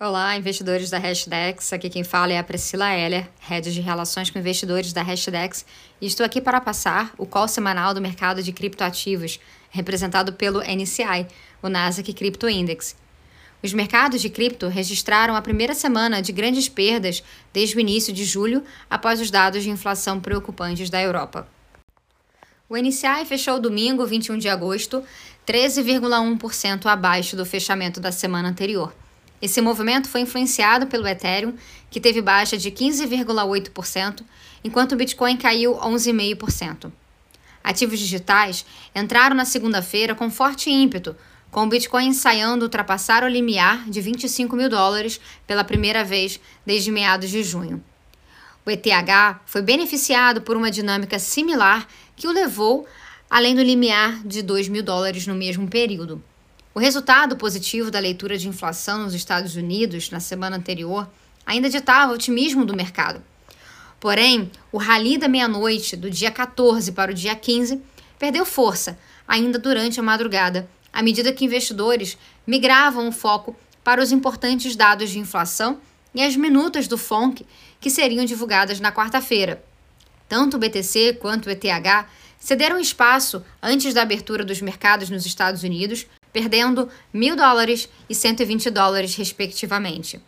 Olá, investidores da Hashdex. Aqui quem fala é a Priscila Heller, head de relações com investidores da Hashdex, e estou aqui para passar o call semanal do mercado de criptoativos, representado pelo NCI, o Nasdaq Crypto Index. Os mercados de cripto registraram a primeira semana de grandes perdas desde o início de julho, após os dados de inflação preocupantes da Europa. O NCI fechou domingo, 21 de agosto, 13,1% abaixo do fechamento da semana anterior. Esse movimento foi influenciado pelo Ethereum, que teve baixa de 15,8%, enquanto o Bitcoin caiu 11,5%. Ativos digitais entraram na segunda-feira com forte ímpeto, com o Bitcoin ensaiando ultrapassar o limiar de 25 mil dólares pela primeira vez desde meados de junho. O ETH foi beneficiado por uma dinâmica similar que o levou além do limiar de 2 mil dólares no mesmo período. O resultado positivo da leitura de inflação nos Estados Unidos na semana anterior ainda ditava o otimismo do mercado. Porém, o rally da meia-noite do dia 14 para o dia 15 perdeu força ainda durante a madrugada, à medida que investidores migravam o foco para os importantes dados de inflação e as minutas do FONC que seriam divulgadas na quarta-feira. Tanto o BTC quanto o ETH cederam espaço antes da abertura dos mercados nos Estados Unidos perdendo mil dólares e 120 dólares, respectivamente.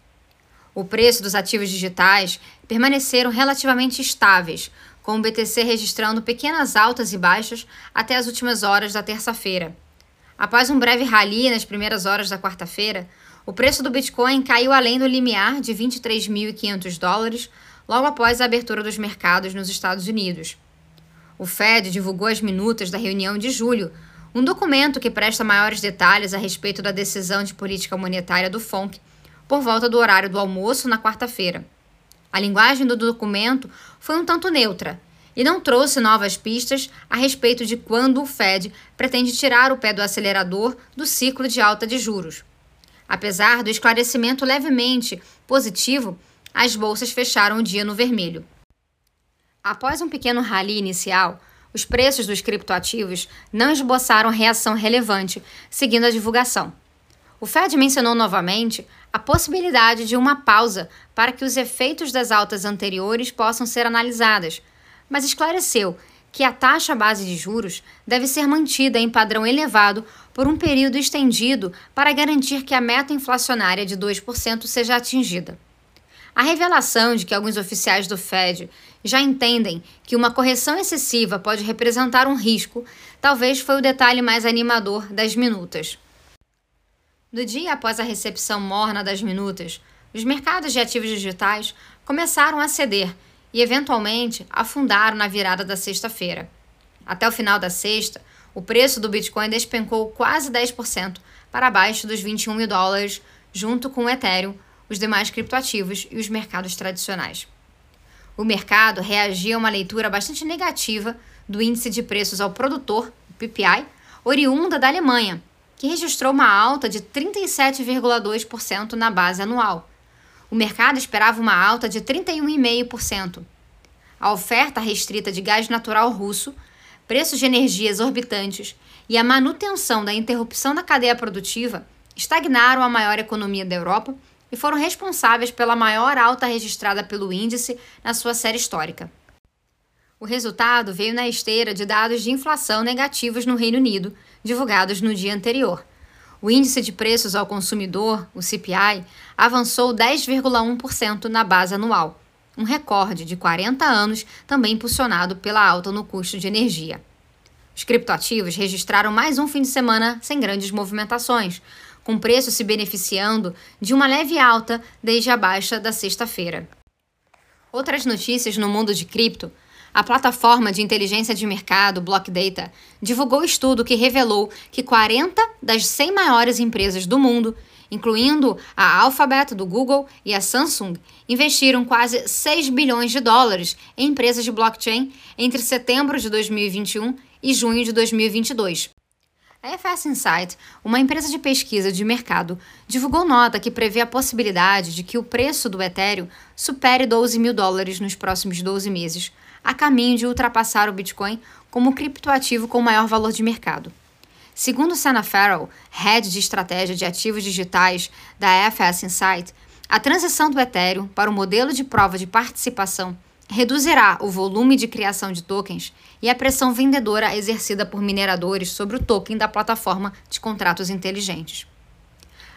O preço dos ativos digitais permaneceram relativamente estáveis, com o BTC registrando pequenas altas e baixas até as últimas horas da terça-feira. Após um breve rally nas primeiras horas da quarta-feira, o preço do Bitcoin caiu além do limiar de 23.500 dólares logo após a abertura dos mercados nos Estados Unidos. O Fed divulgou as minutas da reunião de julho, um documento que presta maiores detalhes a respeito da decisão de política monetária do FONC por volta do horário do almoço na quarta-feira. A linguagem do documento foi um tanto neutra e não trouxe novas pistas a respeito de quando o Fed pretende tirar o pé do acelerador do ciclo de alta de juros. Apesar do esclarecimento levemente positivo, as bolsas fecharam o dia no vermelho. Após um pequeno rally inicial, os preços dos criptoativos não esboçaram reação relevante, seguindo a divulgação. O Fed mencionou novamente a possibilidade de uma pausa para que os efeitos das altas anteriores possam ser analisadas, mas esclareceu que a taxa base de juros deve ser mantida em padrão elevado por um período estendido para garantir que a meta inflacionária de 2% seja atingida. A revelação de que alguns oficiais do Fed já entendem que uma correção excessiva pode representar um risco talvez foi o detalhe mais animador das minutas. No dia após a recepção morna das minutas, os mercados de ativos digitais começaram a ceder e, eventualmente, afundaram na virada da sexta-feira. Até o final da sexta, o preço do Bitcoin despencou quase 10% para baixo dos 21 mil dólares, junto com o Ethereum, os demais criptoativos e os mercados tradicionais. O mercado reagia a uma leitura bastante negativa do índice de preços ao produtor, o PPI, oriunda da Alemanha, que registrou uma alta de 37,2% na base anual. O mercado esperava uma alta de 31,5%. A oferta restrita de gás natural russo, preços de energia exorbitantes e a manutenção da interrupção da cadeia produtiva estagnaram a maior economia da Europa e foram responsáveis pela maior alta registrada pelo índice na sua série histórica. O resultado veio na esteira de dados de inflação negativos no Reino Unido, divulgados no dia anterior. O índice de preços ao consumidor, o CPI, avançou 10,1% na base anual, um recorde de 40 anos, também impulsionado pela alta no custo de energia. Os criptoativos registraram mais um fim de semana sem grandes movimentações, com se beneficiando de uma leve alta desde a baixa da sexta-feira. Outras notícias no mundo de cripto. A plataforma de inteligência de mercado Block Data divulgou estudo que revelou que 40 das 100 maiores empresas do mundo, incluindo a Alphabet do Google e a Samsung, investiram quase 6 bilhões de dólares em empresas de blockchain entre setembro de 2021 e junho de 2022. A FS Insight, uma empresa de pesquisa de mercado, divulgou nota que prevê a possibilidade de que o preço do Ethereum supere 12 mil dólares nos próximos 12 meses, a caminho de ultrapassar o Bitcoin como criptoativo com maior valor de mercado. Segundo Sana Farrell, head de estratégia de ativos digitais da FS Insight, A transição do Ethereum para o modelo de prova de participação reduzirá o volume de criação de tokens e a pressão vendedora exercida por mineradores sobre o token da plataforma de contratos inteligentes.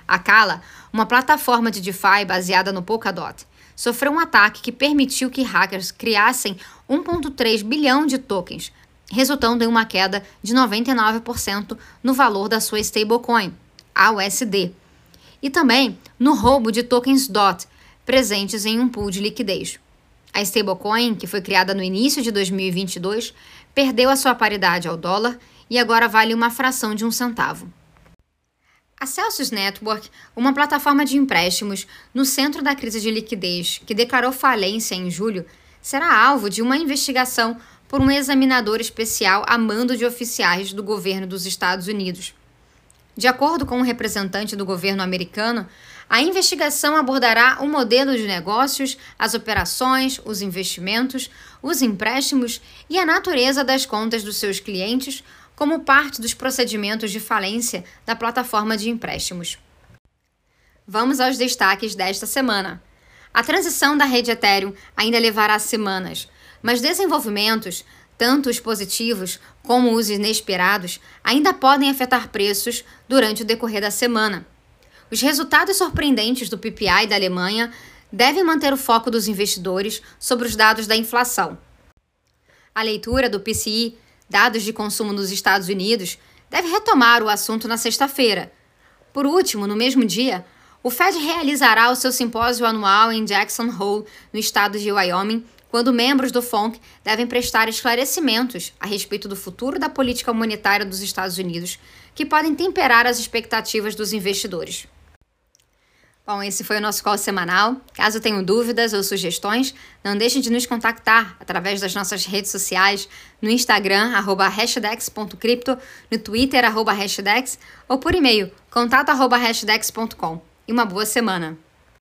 A Kala, uma plataforma de DeFi baseada no Polkadot, sofreu um ataque que permitiu que hackers criassem 1,3 bilhão de tokens, resultando em uma queda de 99% no valor da sua stablecoin, a USD, e também no roubo de tokens DOT presentes em um pool de liquidez. A stablecoin, que foi criada no início de 2022, perdeu a sua paridade ao dólar e agora vale uma fração de um centavo. A Celsius Network, uma plataforma de empréstimos no centro da crise de liquidez que declarou falência em julho, será alvo de uma investigação por um examinador especial a mando de oficiais do governo dos Estados Unidos. De acordo com um representante do governo americano, a investigação abordará o modelo de negócios, as operações, os investimentos, os empréstimos e a natureza das contas dos seus clientes, como parte dos procedimentos de falência da plataforma de empréstimos. Vamos aos destaques desta semana. A transição da rede Ethereum ainda levará semanas, mas desenvolvimentos, tanto os positivos como os inesperados, ainda podem afetar preços durante o decorrer da semana. Os resultados surpreendentes do PPI da Alemanha devem manter o foco dos investidores sobre os dados da inflação. A leitura do PCI dados de consumo nos Estados Unidos, deve retomar o assunto na sexta-feira. Por último, no mesmo dia, o Fed realizará o seu simpósio anual em Jackson Hole, no estado de Wyoming, quando membros do FONC devem prestar esclarecimentos a respeito do futuro da política monetária dos Estados Unidos, que podem temperar as expectativas dos investidores. Bom, esse foi o nosso call semanal. Caso tenham dúvidas ou sugestões, não deixem de nos contactar através das nossas redes sociais, no Instagram, arroba hashdex.crypto, no Twitter, arroba hashdex, ou por e-mail, contato arroba hashdex.com. E uma boa semana!